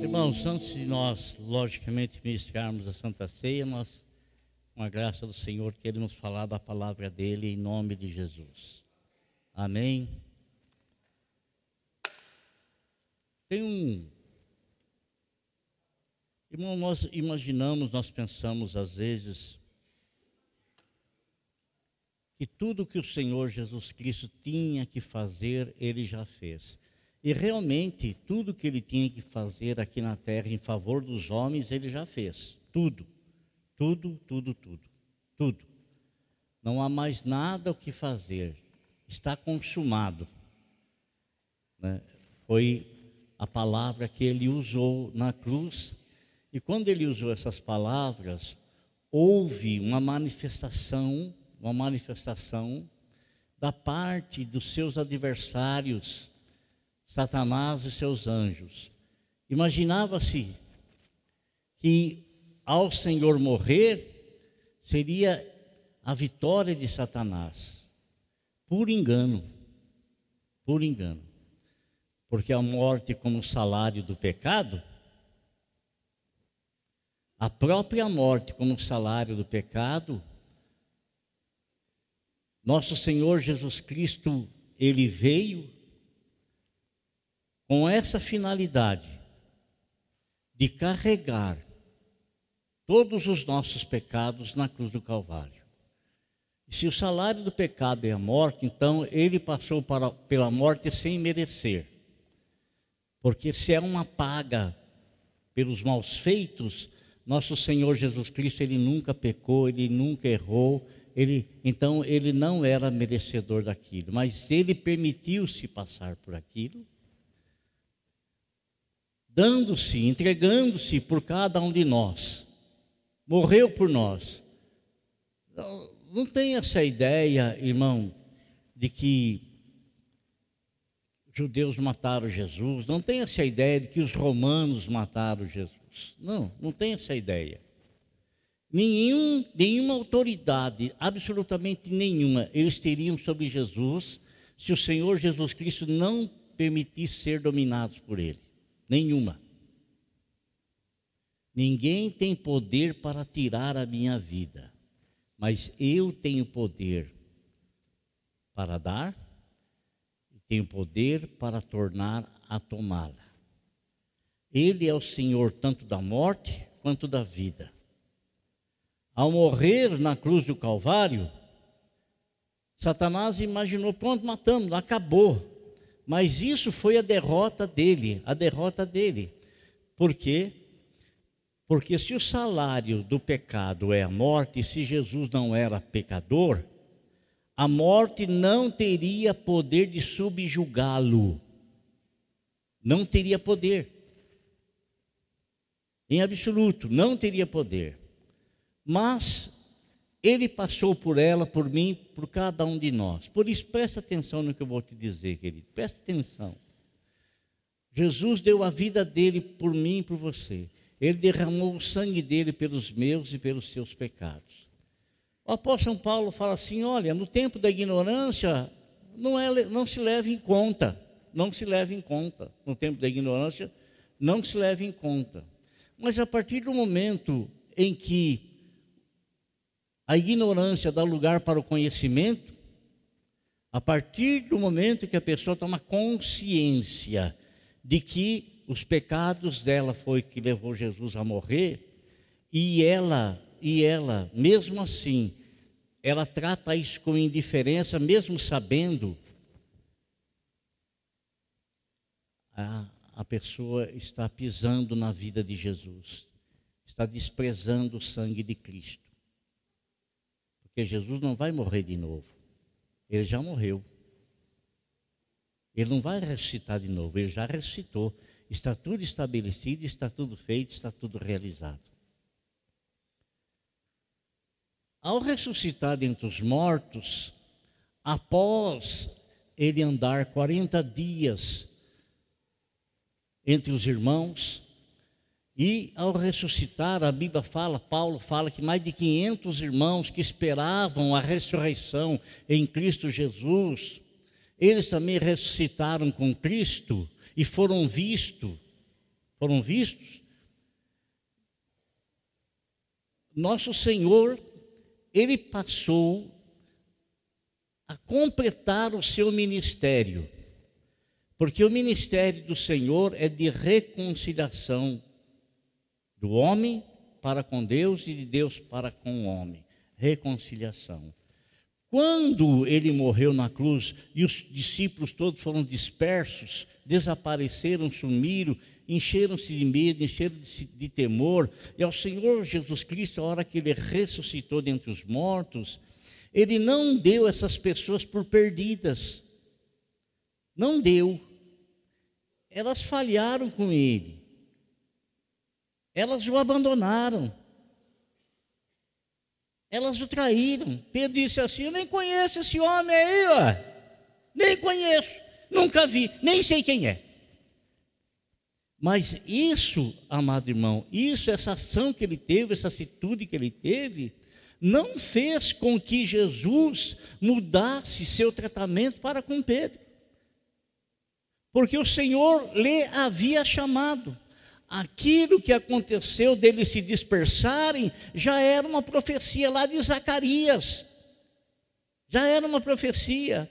Irmãos, antes de nós, logicamente, ministrarmos a Santa Ceia, nós, com a graça do Senhor, queremos falar da palavra dele em nome de Jesus. Amém. Tem um. Irmão, nós imaginamos, nós pensamos às vezes que tudo que o Senhor Jesus Cristo tinha que fazer, ele já fez. E realmente, tudo que ele tinha que fazer aqui na terra em favor dos homens, ele já fez. Tudo. Tudo, tudo, tudo. Tudo. Não há mais nada o que fazer. Está consumado. Né? Foi a palavra que ele usou na cruz. E quando ele usou essas palavras, houve uma manifestação, uma manifestação da parte dos seus adversários Satanás e seus anjos. Imaginava-se que ao Senhor morrer seria a vitória de Satanás. Por engano. Por engano. Porque a morte como salário do pecado, a própria morte como salário do pecado, nosso Senhor Jesus Cristo, ele veio com essa finalidade de carregar todos os nossos pecados na cruz do Calvário. E se o salário do pecado é a morte, então ele passou para, pela morte sem merecer. Porque se é uma paga pelos maus feitos, nosso Senhor Jesus Cristo, ele nunca pecou, ele nunca errou, ele, então ele não era merecedor daquilo, mas ele permitiu-se passar por aquilo dando-se, entregando-se por cada um de nós. Morreu por nós. Não, não tem essa ideia, irmão, de que judeus mataram Jesus. Não tem essa ideia de que os romanos mataram Jesus. Não, não tem essa ideia. Nenhum, nenhuma autoridade, absolutamente nenhuma, eles teriam sobre Jesus se o Senhor Jesus Cristo não permitisse ser dominados por ele. Nenhuma. Ninguém tem poder para tirar a minha vida, mas eu tenho poder para dar e tenho poder para tornar a tomá-la. Ele é o Senhor tanto da morte quanto da vida. Ao morrer na cruz do Calvário, Satanás imaginou: pronto, matamos, acabou. Mas isso foi a derrota dele, a derrota dele. Por quê? Porque se o salário do pecado é a morte, se Jesus não era pecador, a morte não teria poder de subjugá-lo. Não teria poder. Em absoluto, não teria poder. Mas ele passou por ela, por mim, por cada um de nós. Por isso, presta atenção no que eu vou te dizer, querido. Presta atenção. Jesus deu a vida dele por mim e por você. Ele derramou o sangue dele pelos meus e pelos seus pecados. O apóstolo São Paulo fala assim: olha, no tempo da ignorância, não, é, não se leva em conta. Não se leva em conta. No tempo da ignorância, não se leva em conta. Mas a partir do momento em que a ignorância dá lugar para o conhecimento, a partir do momento que a pessoa toma consciência de que os pecados dela foi que levou Jesus a morrer, e ela, e ela, mesmo assim, ela trata isso com indiferença, mesmo sabendo, a, a pessoa está pisando na vida de Jesus, está desprezando o sangue de Cristo. Porque Jesus não vai morrer de novo. Ele já morreu. Ele não vai ressuscitar de novo, ele já ressuscitou. Está tudo estabelecido, está tudo feito, está tudo realizado. Ao ressuscitar dentre os mortos, após ele andar 40 dias entre os irmãos, e ao ressuscitar, a Bíblia fala, Paulo fala que mais de 500 irmãos que esperavam a ressurreição em Cristo Jesus, eles também ressuscitaram com Cristo e foram vistos. Foram vistos, nosso Senhor, ele passou a completar o seu ministério, porque o ministério do Senhor é de reconciliação do homem para com Deus e de Deus para com o homem. Reconciliação. Quando ele morreu na cruz e os discípulos todos foram dispersos, desapareceram, sumiram, encheram-se de medo, encheram-se de temor, e ao Senhor Jesus Cristo, a hora que ele ressuscitou dentre os mortos, ele não deu essas pessoas por perdidas. Não deu. Elas falharam com ele. Elas o abandonaram. Elas o traíram. Pedro disse assim: Eu nem conheço esse homem aí, ó. Nem conheço, nunca vi, nem sei quem é. Mas isso, amado irmão, isso, essa ação que ele teve, essa atitude que ele teve, não fez com que Jesus mudasse seu tratamento para com Pedro. Porque o Senhor lhe havia chamado aquilo que aconteceu deles se dispersarem já era uma profecia lá de Zacarias. Já era uma profecia.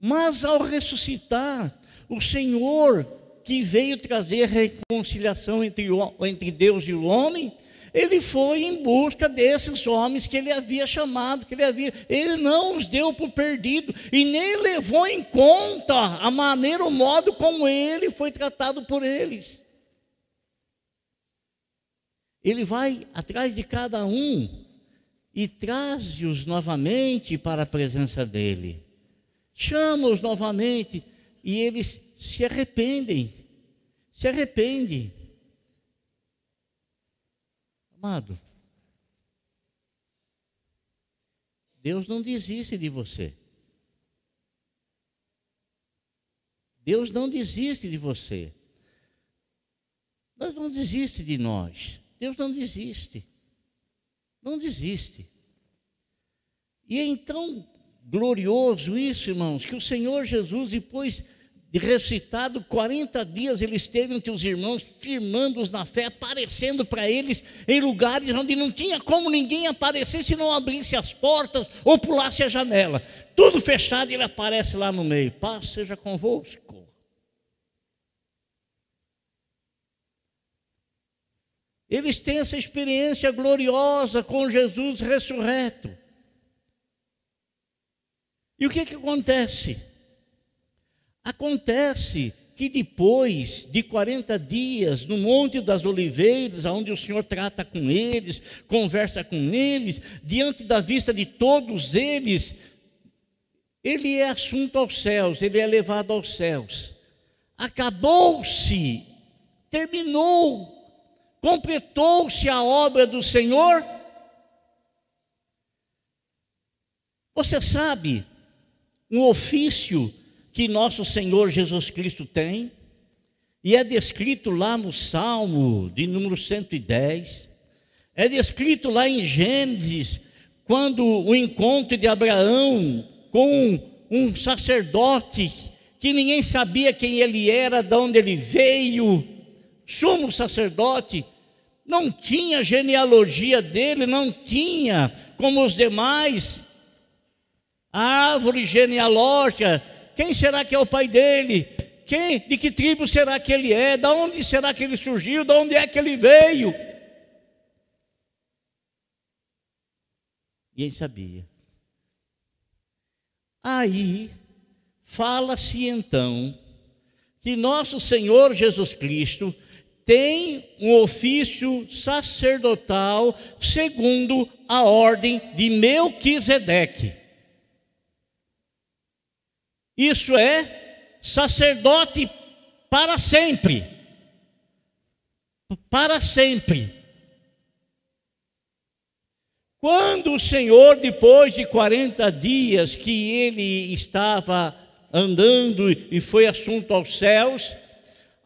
Mas ao ressuscitar, o Senhor que veio trazer reconciliação entre, entre Deus e o homem, ele foi em busca desses homens que ele havia chamado, que ele havia. Ele não os deu por perdido e nem levou em conta a maneira, o modo como ele foi tratado por eles. Ele vai atrás de cada um e traz-os novamente para a presença dele. Chama-os novamente e eles se arrependem. Se arrependem. Amado, Deus não desiste de você. Deus não desiste de você. Deus não desiste de nós. Deus não desiste. Não desiste. E é então glorioso isso, irmãos, que o Senhor Jesus, depois de ressuscitado, 40 dias ele esteve entre os irmãos, firmando-os na fé, aparecendo para eles em lugares onde não tinha como ninguém aparecer se não abrisse as portas ou pulasse a janela. Tudo fechado e ele aparece lá no meio. Paz seja convosco. Eles têm essa experiência gloriosa com Jesus ressurreto. E o que, que acontece? Acontece que depois de 40 dias, no Monte das Oliveiras, onde o Senhor trata com eles, conversa com eles, diante da vista de todos eles, ele é assunto aos céus, ele é levado aos céus. Acabou-se, terminou, completou-se a obra do Senhor. Você sabe, um ofício que nosso Senhor Jesus Cristo tem, e é descrito lá no Salmo de número 110, é descrito lá em Gênesis, quando o encontro de Abraão com um sacerdote que ninguém sabia quem ele era, de onde ele veio, sumo sacerdote, não tinha genealogia dele, não tinha como os demais, a árvore genealógica quem será que é o pai dele? Quem, de que tribo será que ele é? Da onde será que ele surgiu? Da onde é que ele veio? E ele sabia. Aí fala-se então que nosso Senhor Jesus Cristo tem um ofício sacerdotal segundo a ordem de Melquisedeque. Isso é sacerdote para sempre. Para sempre. Quando o Senhor, depois de 40 dias que ele estava andando e foi assunto aos céus,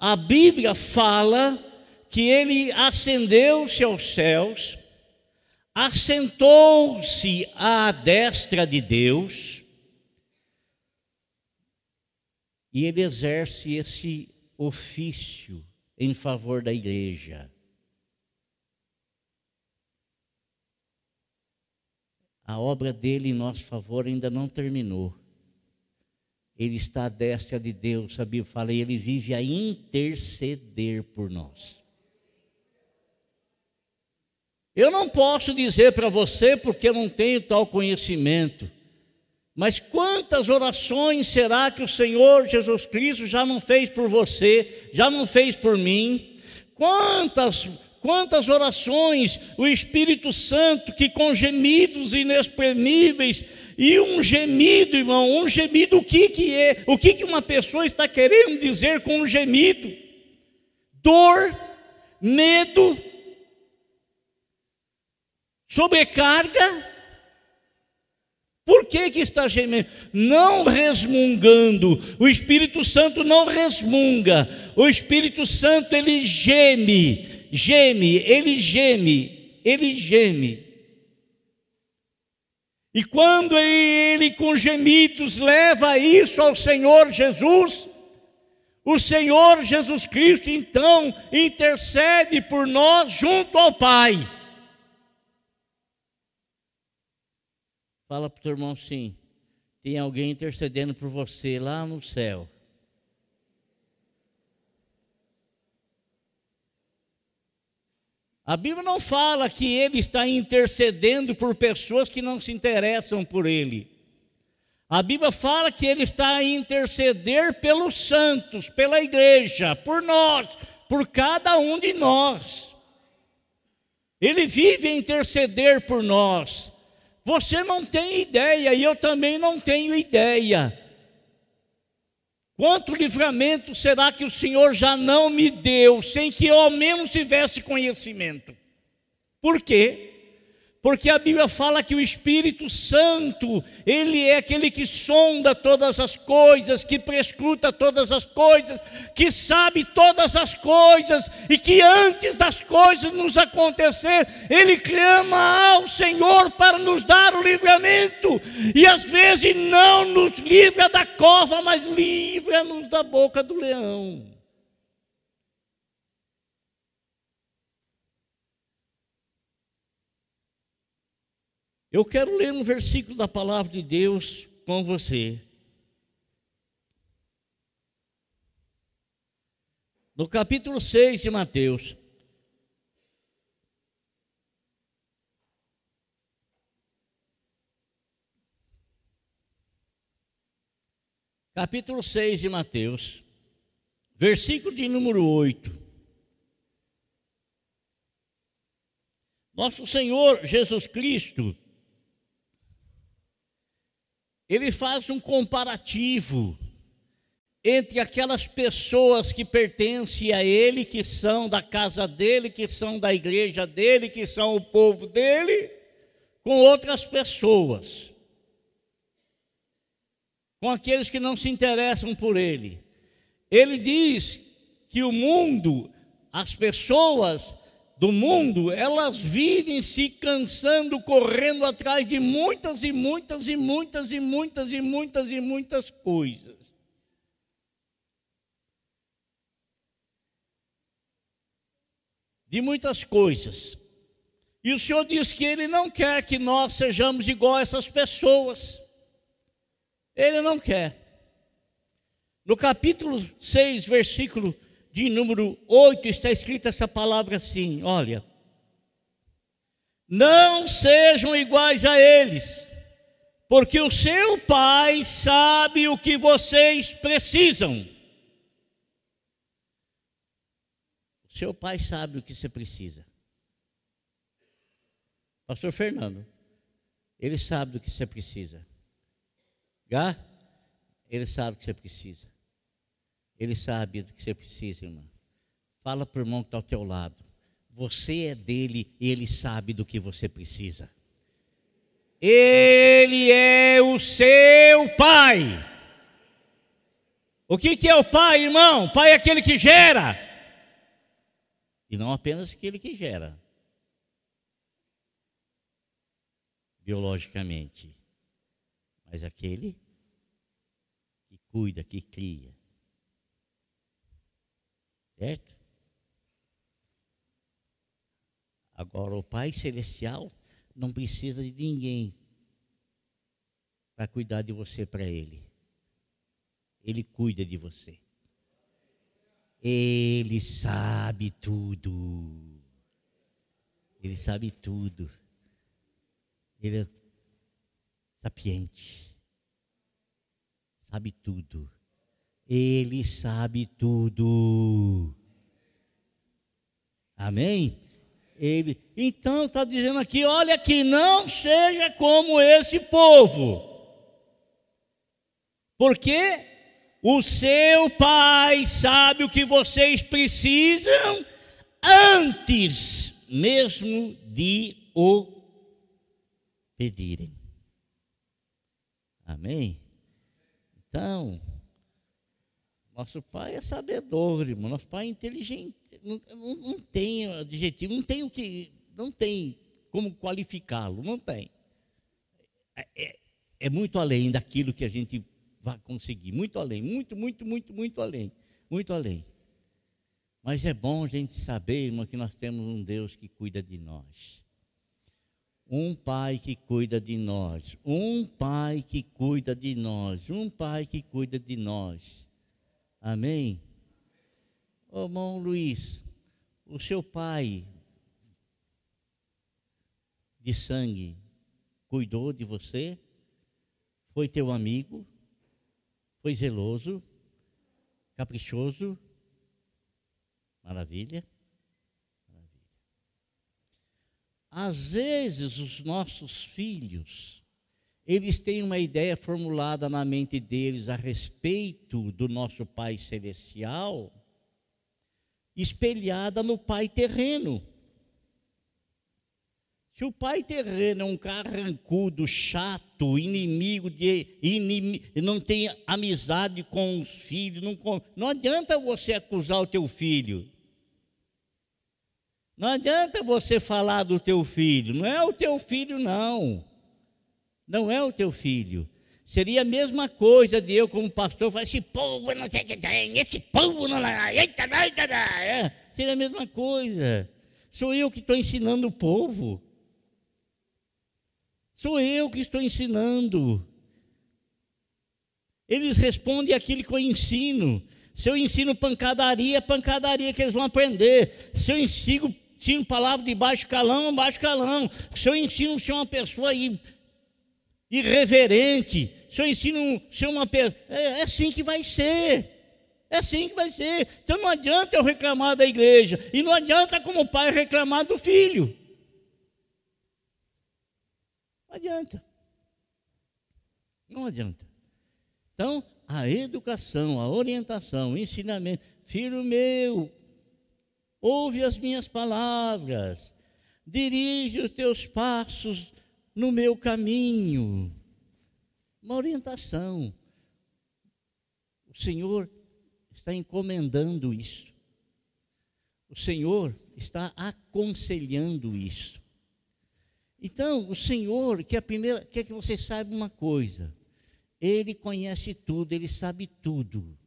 a Bíblia fala que ele ascendeu-se aos céus, assentou-se à destra de Deus, e ele exerce esse ofício em favor da igreja. A obra dele em nosso favor ainda não terminou. Ele está à destra de Deus, a Bíblia fala, e ele vive a interceder por nós. Eu não posso dizer para você porque eu não tenho tal conhecimento. Mas quantas orações será que o Senhor Jesus Cristo já não fez por você, já não fez por mim? Quantas quantas orações o Espírito Santo que com gemidos inexprimíveis e um gemido, irmão, um gemido, o que que é? O que que uma pessoa está querendo dizer com um gemido? Dor, medo, sobrecarga. Por que, que está gemendo? Não resmungando. O Espírito Santo não resmunga. O Espírito Santo ele geme, geme, ele geme, ele geme. E quando ele, ele com gemidos leva isso ao Senhor Jesus, o Senhor Jesus Cristo então intercede por nós junto ao Pai. Fala para o teu irmão sim. Tem alguém intercedendo por você lá no céu. A Bíblia não fala que ele está intercedendo por pessoas que não se interessam por ele. A Bíblia fala que ele está a interceder pelos santos, pela igreja, por nós, por cada um de nós. Ele vive a interceder por nós. Você não tem ideia e eu também não tenho ideia. Quanto livramento será que o Senhor já não me deu, sem que eu ao menos tivesse conhecimento? Por quê? Porque a Bíblia fala que o Espírito Santo, ele é aquele que sonda todas as coisas, que prescruta todas as coisas, que sabe todas as coisas e que antes das coisas nos acontecer, ele clama ao Senhor para nos dar o livramento. E às vezes não nos livra da cova, mas livra-nos da boca do leão. Eu quero ler um versículo da palavra de Deus com você. No capítulo 6 de Mateus. Capítulo 6 de Mateus, versículo de número 8. Nosso Senhor Jesus Cristo ele faz um comparativo entre aquelas pessoas que pertencem a ele, que são da casa dele, que são da igreja dele, que são o povo dele, com outras pessoas, com aqueles que não se interessam por ele. Ele diz que o mundo, as pessoas, do mundo, elas vivem se cansando, correndo atrás de muitas e muitas e muitas e muitas e muitas e muitas coisas. De muitas coisas. E o Senhor diz que Ele não quer que nós sejamos igual a essas pessoas. Ele não quer. No capítulo 6, versículo de número 8 está escrita essa palavra assim: olha, não sejam iguais a eles, porque o seu pai sabe o que vocês precisam. O seu pai sabe o que você precisa. Pastor Fernando, ele sabe do que você precisa. Gá, ele sabe o que você precisa. Ele sabe do que você precisa, irmã. Fala para o irmão que está ao teu lado. Você é dele e ele sabe do que você precisa. Ele é o seu pai. O que, que é o pai, irmão? O pai é aquele que gera. E não apenas aquele que gera. Biologicamente. Mas aquele que cuida, que cria Certo? Agora, o Pai Celestial não precisa de ninguém para cuidar de você para Ele. Ele cuida de você. Ele sabe tudo. Ele sabe tudo. Ele é sapiente. Sabe tudo. Ele sabe tudo. Amém? Ele, então está dizendo aqui: olha, que não seja como esse povo, porque o seu pai sabe o que vocês precisam antes mesmo de o pedirem. Amém? Então, nosso pai é sabedor, irmão. Nosso pai é inteligente. Não, não, não tem adjetivo, não tem o que, não tem como qualificá-lo, não tem. É, é, é muito além daquilo que a gente vai conseguir, muito além, muito, muito, muito, muito além, muito além. Mas é bom a gente saber, irmão, que nós temos um Deus que cuida de nós. Um pai que cuida de nós, um pai que cuida de nós, um pai que cuida de nós. Amém? Ô irmão Luiz, o seu pai de sangue cuidou de você? Foi teu amigo? Foi zeloso? Caprichoso? Maravilha? Maravilha. Às vezes os nossos filhos eles têm uma ideia formulada na mente deles a respeito do nosso Pai Celestial, espelhada no Pai terreno. Se o pai terreno é um carrancudo, chato, inimigo de inimigo, não tem amizade com os filhos, não, não adianta você acusar o teu filho. Não adianta você falar do teu filho, não é o teu filho não não é o teu filho. Seria a mesma coisa de eu, como pastor, falar: esse povo não sei o que tem, esse povo não. Eita, eita. É, seria a mesma coisa. Sou eu que estou ensinando o povo. Sou eu que estou ensinando. Eles respondem aquilo que eu ensino. Se eu ensino pancadaria, é pancadaria que eles vão aprender. Se eu ensino, ensino palavra de baixo calão, baixo calão. Se eu ensino ser uma pessoa aí irreverente, eu ensino ser uma pessoa, é, é assim que vai ser. É assim que vai ser. Então não adianta eu reclamar da igreja. E não adianta como pai reclamar do filho. Não adianta. Não adianta. Então, a educação, a orientação, o ensinamento. Filho meu, ouve as minhas palavras. Dirige os teus passos no meu caminho. Uma orientação. O Senhor está encomendando isso. O Senhor está aconselhando isso. Então, o Senhor quer, primeira, quer que você saiba uma coisa. Ele conhece tudo, ele sabe tudo.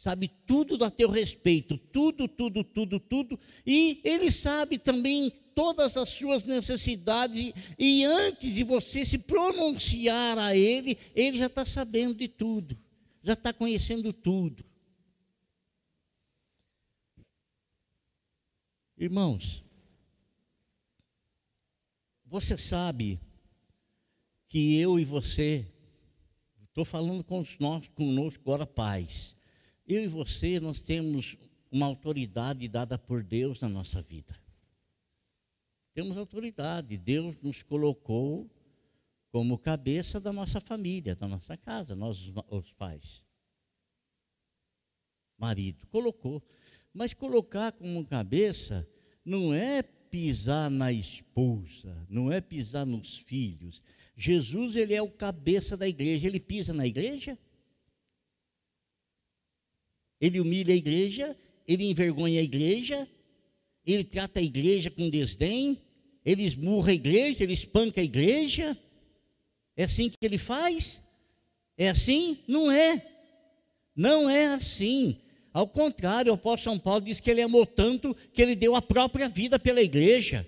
Sabe tudo a teu respeito, tudo, tudo, tudo, tudo. E ele sabe também todas as suas necessidades, e antes de você se pronunciar a Ele, Ele já está sabendo de tudo, já está conhecendo tudo. Irmãos, você sabe que eu e você, estou falando com nós, conosco agora, pais, eu e você, nós temos uma autoridade dada por Deus na nossa vida. Temos autoridade. Deus nos colocou como cabeça da nossa família, da nossa casa, nós os pais. Marido, colocou. Mas colocar como cabeça não é pisar na esposa, não é pisar nos filhos. Jesus, ele é o cabeça da igreja, ele pisa na igreja? Ele humilha a igreja, ele envergonha a igreja, ele trata a igreja com desdém, ele esmurra a igreja, ele espanca a igreja. É assim que ele faz? É assim? Não é. Não é assim. Ao contrário, o apóstolo São Paulo diz que ele amou tanto que ele deu a própria vida pela igreja.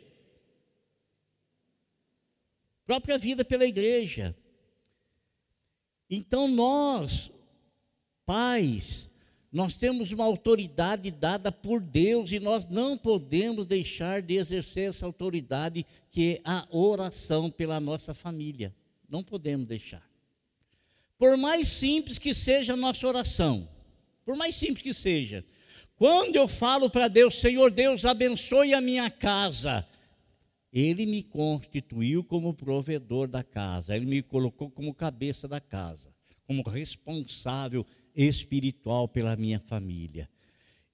Própria vida pela igreja. Então nós, pais, nós temos uma autoridade dada por Deus e nós não podemos deixar de exercer essa autoridade que é a oração pela nossa família. Não podemos deixar. Por mais simples que seja a nossa oração, por mais simples que seja, quando eu falo para Deus, Senhor Deus, abençoe a minha casa, Ele me constituiu como provedor da casa, Ele me colocou como cabeça da casa, como responsável espiritual pela minha família.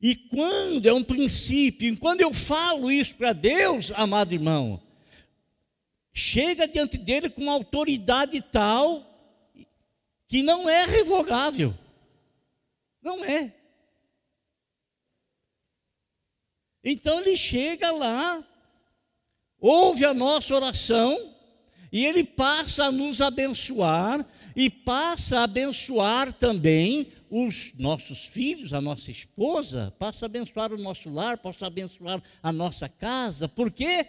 E quando é um princípio, quando eu falo isso para Deus, amado irmão, chega diante dele com uma autoridade tal que não é revogável. Não é. Então ele chega lá, ouve a nossa oração, e ele passa a nos abençoar, e passa a abençoar também os nossos filhos, a nossa esposa, passa a abençoar o nosso lar, passa a abençoar a nossa casa. Por quê?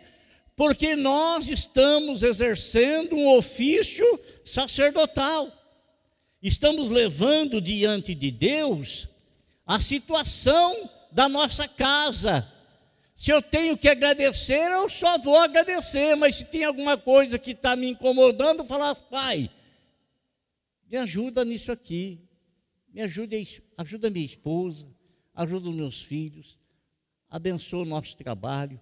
Porque nós estamos exercendo um ofício sacerdotal estamos levando diante de Deus a situação da nossa casa. Se eu tenho que agradecer, eu só vou agradecer, mas se tem alguma coisa que está me incomodando, falar, pai, me ajuda nisso aqui, me ajude, ajuda minha esposa, ajuda os meus filhos, abençoe o nosso trabalho,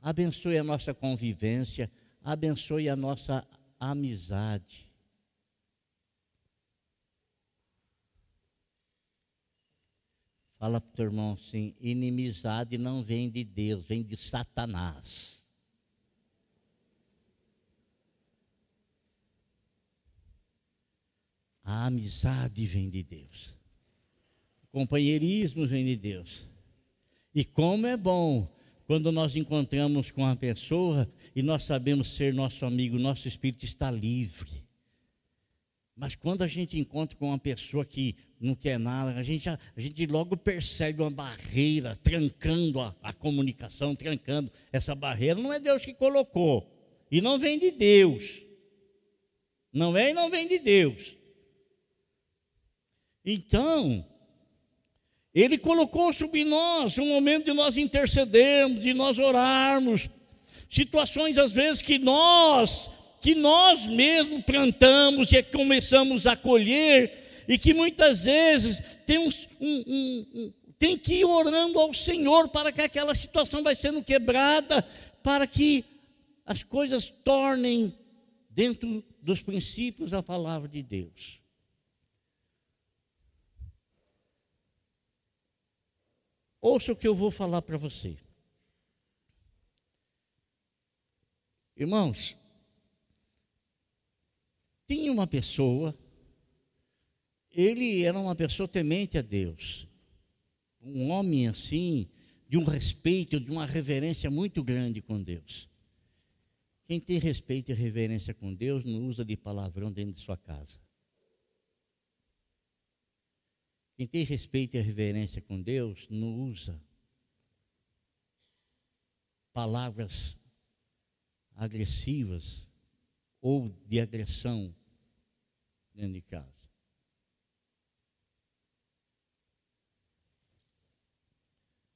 abençoe a nossa convivência, abençoe a nossa amizade. Fala para o teu irmão assim: inimizade não vem de Deus, vem de Satanás. A amizade vem de Deus. O companheirismo vem de Deus. E como é bom quando nós encontramos com uma pessoa e nós sabemos ser nosso amigo, nosso espírito está livre. Mas quando a gente encontra com uma pessoa que não quer nada, a gente, a gente logo percebe uma barreira trancando a, a comunicação, trancando essa barreira. Não é Deus que colocou. E não vem de Deus. Não é e não vem de Deus. Então, Ele colocou sobre nós um momento de nós intercedermos, de nós orarmos. Situações, às vezes, que nós que nós mesmos plantamos e começamos a colher, e que muitas vezes tem, um, um, um, tem que ir orando ao Senhor para que aquela situação vai sendo quebrada, para que as coisas tornem dentro dos princípios da palavra de Deus. Ouça o que eu vou falar para você. Irmãos, tinha uma pessoa, ele era uma pessoa temente a Deus, um homem assim, de um respeito, de uma reverência muito grande com Deus. Quem tem respeito e reverência com Deus não usa de palavrão dentro de sua casa. Quem tem respeito e reverência com Deus não usa palavras agressivas ou de agressão dentro de casa.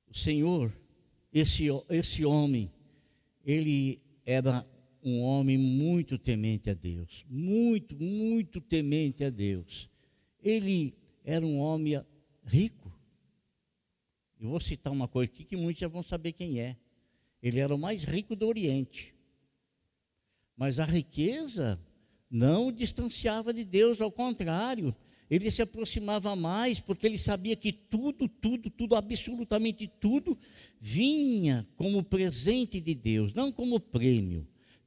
O Senhor, esse, esse homem, ele era um homem muito temente a Deus, muito, muito temente a Deus. Ele era um homem rico. Eu vou citar uma coisa aqui que muitos já vão saber quem é. Ele era o mais rico do Oriente. Mas a riqueza não o distanciava de Deus, ao contrário, ele se aproximava mais, porque ele sabia que tudo, tudo, tudo, absolutamente tudo, vinha como presente de Deus, não como prêmio.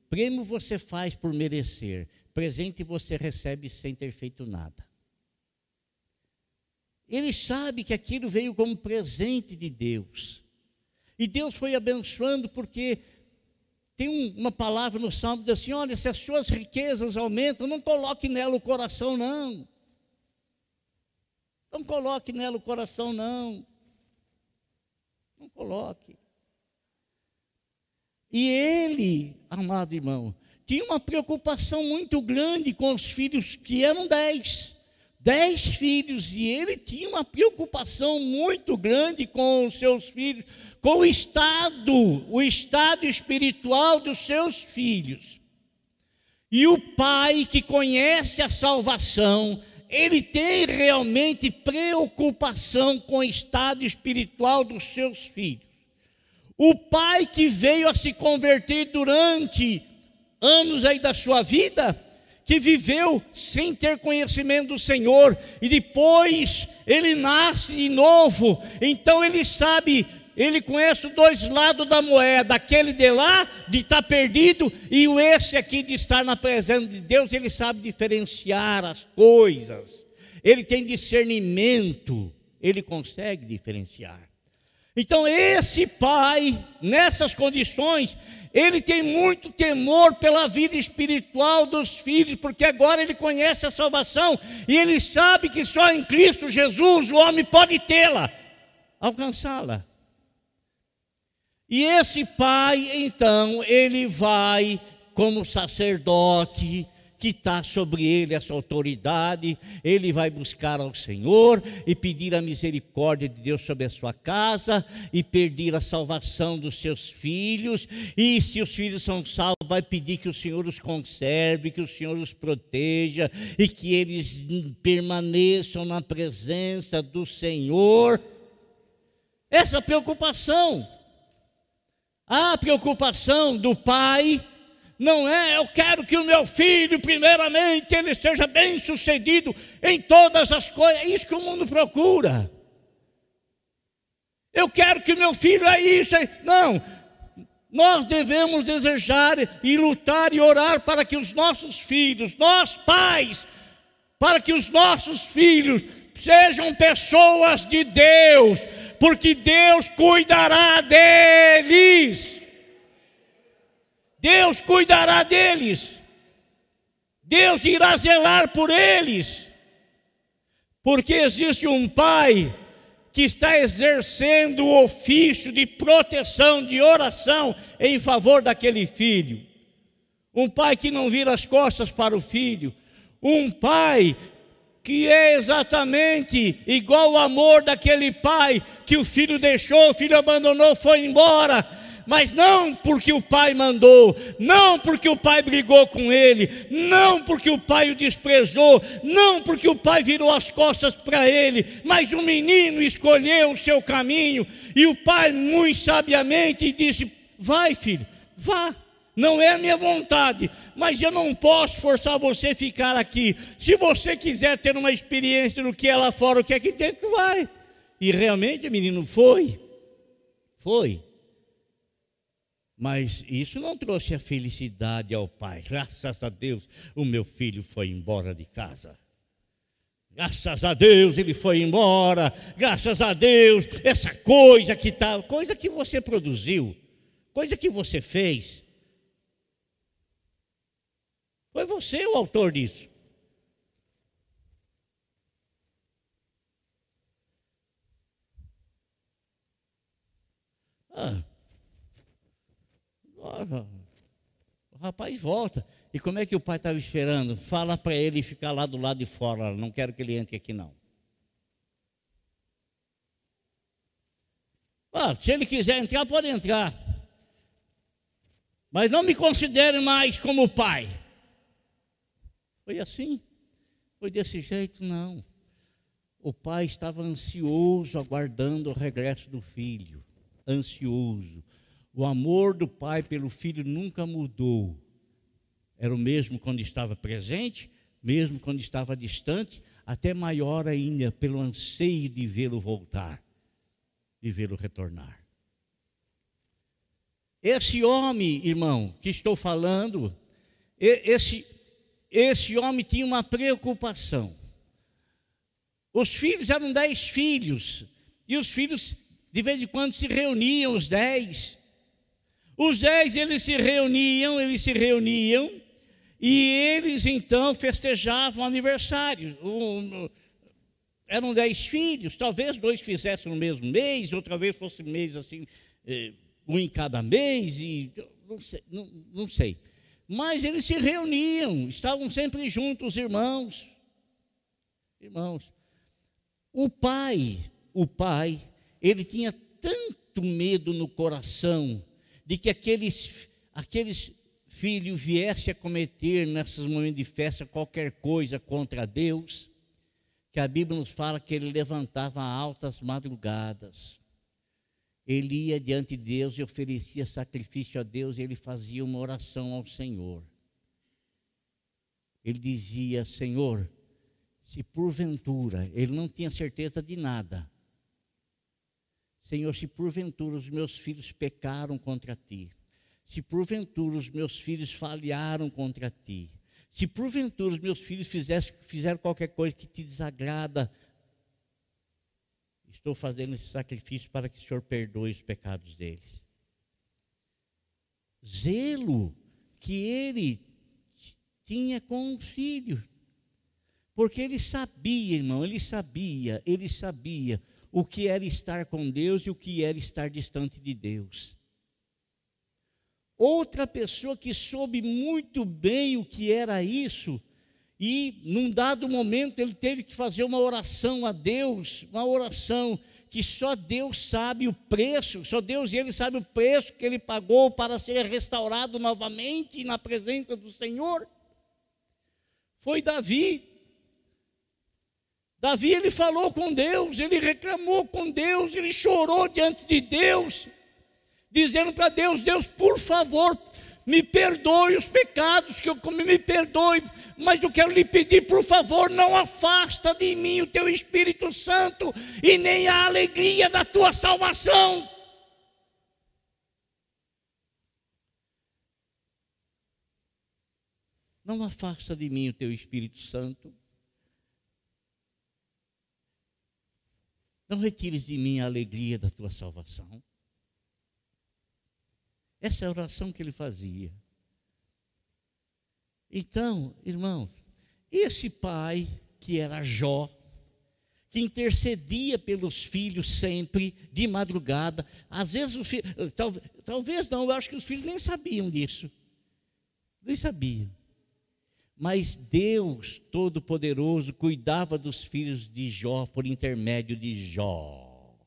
Prêmio você faz por merecer, presente você recebe sem ter feito nada. Ele sabe que aquilo veio como presente de Deus. E Deus foi abençoando porque tem um, uma palavra no Salmo que diz assim: olha, se as suas riquezas aumentam, não coloque nela o coração, não. Não coloque nela o coração, não. Não coloque. E ele, amado irmão, tinha uma preocupação muito grande com os filhos, que eram dez. Dez filhos, e ele tinha uma preocupação muito grande com os seus filhos, com o estado, o estado espiritual dos seus filhos. E o pai que conhece a salvação, ele tem realmente preocupação com o estado espiritual dos seus filhos. O pai que veio a se converter durante anos aí da sua vida, que viveu sem ter conhecimento do Senhor, e depois ele nasce de novo, então ele sabe, ele conhece os dois lados da moeda, aquele de lá, de estar tá perdido, e o esse aqui de estar na presença de Deus, ele sabe diferenciar as coisas, ele tem discernimento, ele consegue diferenciar. Então, esse pai, nessas condições, ele tem muito temor pela vida espiritual dos filhos, porque agora ele conhece a salvação e ele sabe que só em Cristo Jesus o homem pode tê-la, alcançá-la. E esse pai, então, ele vai como sacerdote, que está sobre ele essa autoridade, ele vai buscar ao Senhor e pedir a misericórdia de Deus sobre a sua casa e pedir a salvação dos seus filhos. E se os filhos são salvos, vai pedir que o Senhor os conserve, que o Senhor os proteja e que eles permaneçam na presença do Senhor. Essa preocupação, a preocupação do pai não é, eu quero que o meu filho, primeiramente, ele seja bem sucedido em todas as coisas. É isso que o mundo procura. Eu quero que o meu filho é isso. É... Não. Nós devemos desejar e lutar e orar para que os nossos filhos, nós pais, para que os nossos filhos sejam pessoas de Deus, porque Deus cuidará deles. Deus cuidará deles, Deus irá zelar por eles, porque existe um pai que está exercendo o ofício de proteção, de oração em favor daquele filho. Um pai que não vira as costas para o filho, um pai que é exatamente igual o amor daquele pai que o filho deixou, o filho abandonou, foi embora mas não porque o pai mandou, não porque o pai brigou com ele, não porque o pai o desprezou, não porque o pai virou as costas para ele, mas o menino escolheu o seu caminho e o pai, muito sabiamente, disse: Vai, filho, vá. Não é a minha vontade, mas eu não posso forçar você a ficar aqui. Se você quiser ter uma experiência do que é lá fora, o que é aqui dentro, vai. E realmente o menino foi. Foi. Mas isso não trouxe a felicidade ao pai. Graças a Deus, o meu filho foi embora de casa. Graças a Deus ele foi embora. Graças a Deus, essa coisa que tá, coisa que você produziu, coisa que você fez. Foi você o autor disso. Ah, o rapaz volta. E como é que o pai estava esperando? Fala para ele ficar lá do lado de fora. Não quero que ele entre aqui, não. Ah, se ele quiser entrar, pode entrar. Mas não me considere mais como pai. Foi assim? Foi desse jeito? Não. O pai estava ansioso, aguardando o regresso do filho. Ansioso. O amor do pai pelo filho nunca mudou. Era o mesmo quando estava presente, mesmo quando estava distante, até maior ainda pelo anseio de vê-lo voltar, de vê-lo retornar. Esse homem, irmão, que estou falando, esse, esse homem tinha uma preocupação. Os filhos eram dez filhos, e os filhos, de vez em quando, se reuniam, os dez, os dez, eles se reuniam, eles se reuniam, e eles então festejavam aniversário. eram dez filhos, talvez dois fizessem no mesmo mês, outra vez fosse mês assim, eh, um em cada mês, e não sei, não, não sei. Mas eles se reuniam, estavam sempre juntos, os irmãos. Irmãos, o pai, o pai, ele tinha tanto medo no coração de que aqueles, aqueles filhos viessem a cometer nesses momentos de festa qualquer coisa contra Deus, que a Bíblia nos fala que ele levantava altas madrugadas. Ele ia diante de Deus e oferecia sacrifício a Deus, e ele fazia uma oração ao Senhor. Ele dizia: Senhor, se porventura, ele não tinha certeza de nada, Senhor, se porventura os meus filhos pecaram contra ti, se porventura os meus filhos falharam contra ti, se porventura os meus filhos fizeram qualquer coisa que te desagrada, estou fazendo esse sacrifício para que o Senhor perdoe os pecados deles. Zelo que ele tinha com os filhos. Porque ele sabia, irmão, ele sabia, ele sabia o que era estar com Deus e o que era estar distante de Deus. Outra pessoa que soube muito bem o que era isso, e num dado momento ele teve que fazer uma oração a Deus, uma oração que só Deus sabe o preço, só Deus e ele sabe o preço que ele pagou para ser restaurado novamente na presença do Senhor. Foi Davi. Davi ele falou com Deus, ele reclamou com Deus, ele chorou diante de Deus, dizendo para Deus: Deus, por favor, me perdoe os pecados que eu comi, me perdoe, mas eu quero lhe pedir, por favor, não afasta de mim o teu Espírito Santo e nem a alegria da tua salvação. Não afasta de mim o teu Espírito Santo Não retires de mim a alegria da tua salvação. Essa é a oração que ele fazia. Então, irmãos, esse pai que era Jó, que intercedia pelos filhos sempre, de madrugada, às vezes o filho, talvez, talvez não, eu acho que os filhos nem sabiam disso. Nem sabiam. Mas Deus Todo-Poderoso cuidava dos filhos de Jó por intermédio de Jó.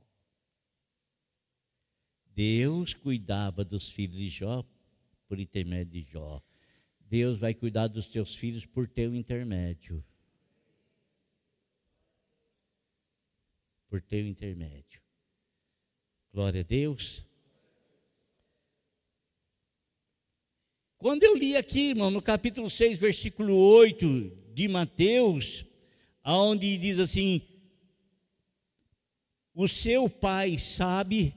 Deus cuidava dos filhos de Jó por intermédio de Jó. Deus vai cuidar dos teus filhos por teu intermédio. Por teu intermédio. Glória a Deus. Quando eu li aqui, irmão, no capítulo 6, versículo 8 de Mateus, onde diz assim: O seu pai sabe,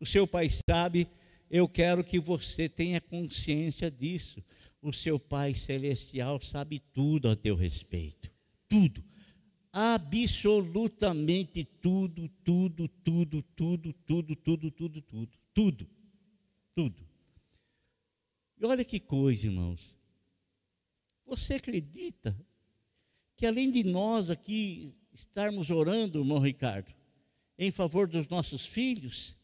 o seu pai sabe, eu quero que você tenha consciência disso. O seu pai celestial sabe tudo a teu respeito. Tudo. Absolutamente tudo, tudo, tudo, tudo, tudo, tudo, tudo, tudo, tudo. Tudo. E olha que coisa, irmãos. Você acredita que além de nós aqui estarmos orando, irmão Ricardo, em favor dos nossos filhos,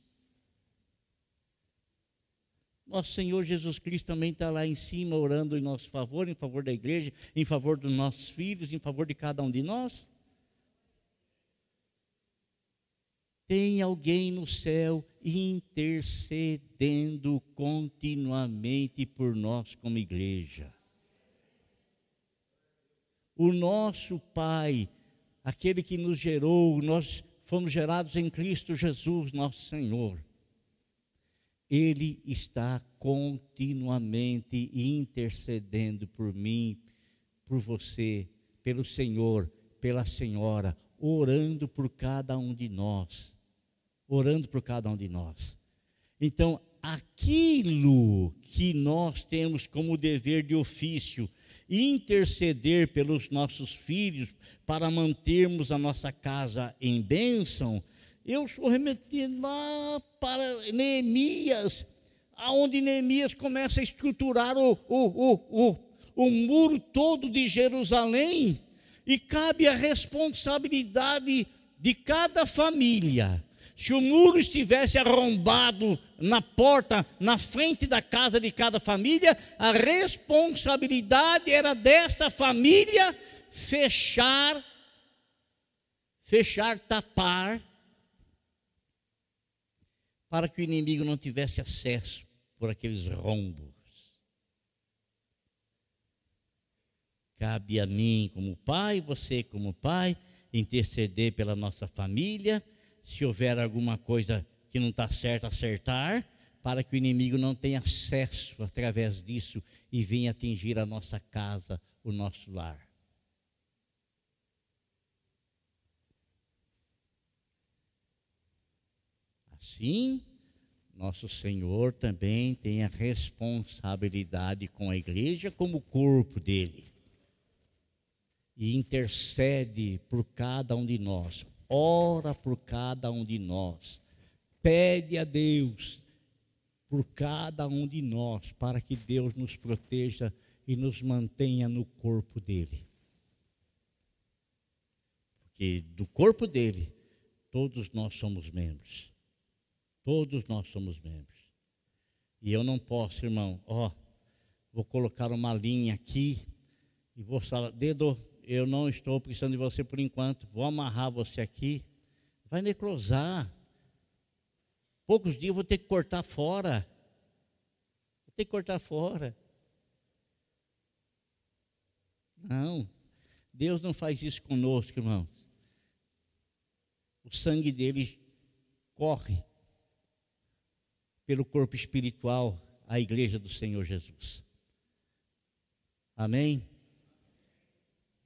nosso Senhor Jesus Cristo também está lá em cima orando em nosso favor, em favor da igreja, em favor dos nossos filhos, em favor de cada um de nós? Tem alguém no céu intercedendo continuamente por nós como igreja. O nosso Pai, aquele que nos gerou, nós fomos gerados em Cristo Jesus, nosso Senhor. Ele está continuamente intercedendo por mim, por você, pelo Senhor, pela Senhora, orando por cada um de nós orando por cada um de nós. Então, aquilo que nós temos como dever de ofício, interceder pelos nossos filhos para mantermos a nossa casa em bênção, eu estou remetendo lá para Neemias, aonde Neemias começa a estruturar o, o, o, o muro todo de Jerusalém, E cabe a responsabilidade de cada família. Se o muro estivesse arrombado na porta, na frente da casa de cada família, a responsabilidade era desta família fechar, fechar, tapar, para que o inimigo não tivesse acesso por aqueles rombos. Cabe a mim, como pai, você, como pai, interceder pela nossa família, se houver alguma coisa que não está certa, acertar, para que o inimigo não tenha acesso através disso e venha atingir a nossa casa, o nosso lar. Assim, nosso Senhor também tem a responsabilidade com a igreja como corpo dele. E intercede por cada um de nós, ora por cada um de nós, pede a Deus por cada um de nós, para que Deus nos proteja e nos mantenha no corpo dele. Porque do corpo dele, todos nós somos membros. Todos nós somos membros. E eu não posso, irmão, ó, vou colocar uma linha aqui e vou falar, dedo, eu não estou precisando de você por enquanto, vou amarrar você aqui, vai necrosar. Poucos dias eu vou ter que cortar fora. Vou ter que cortar fora. Não, Deus não faz isso conosco, irmãos. O sangue dele corre pelo corpo espiritual, a igreja do Senhor Jesus. Amém?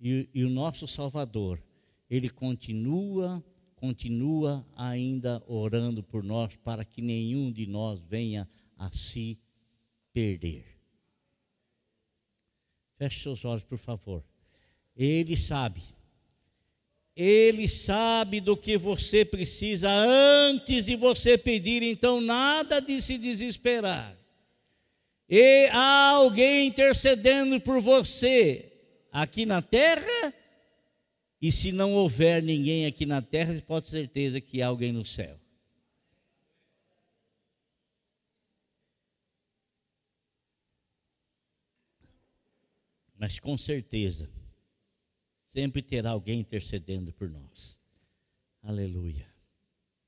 E, e, o nosso Salvador, ele continua, continua ainda orando por nós para que nenhum de nós venha a se perder. Feche seus olhos, por favor. Ele sabe ele sabe do que você precisa antes de você pedir, então nada de se desesperar. E há alguém intercedendo por você aqui na terra, e se não houver ninguém aqui na terra, pode ter certeza que há alguém no céu. Mas com certeza, sempre terá alguém intercedendo por nós. Aleluia.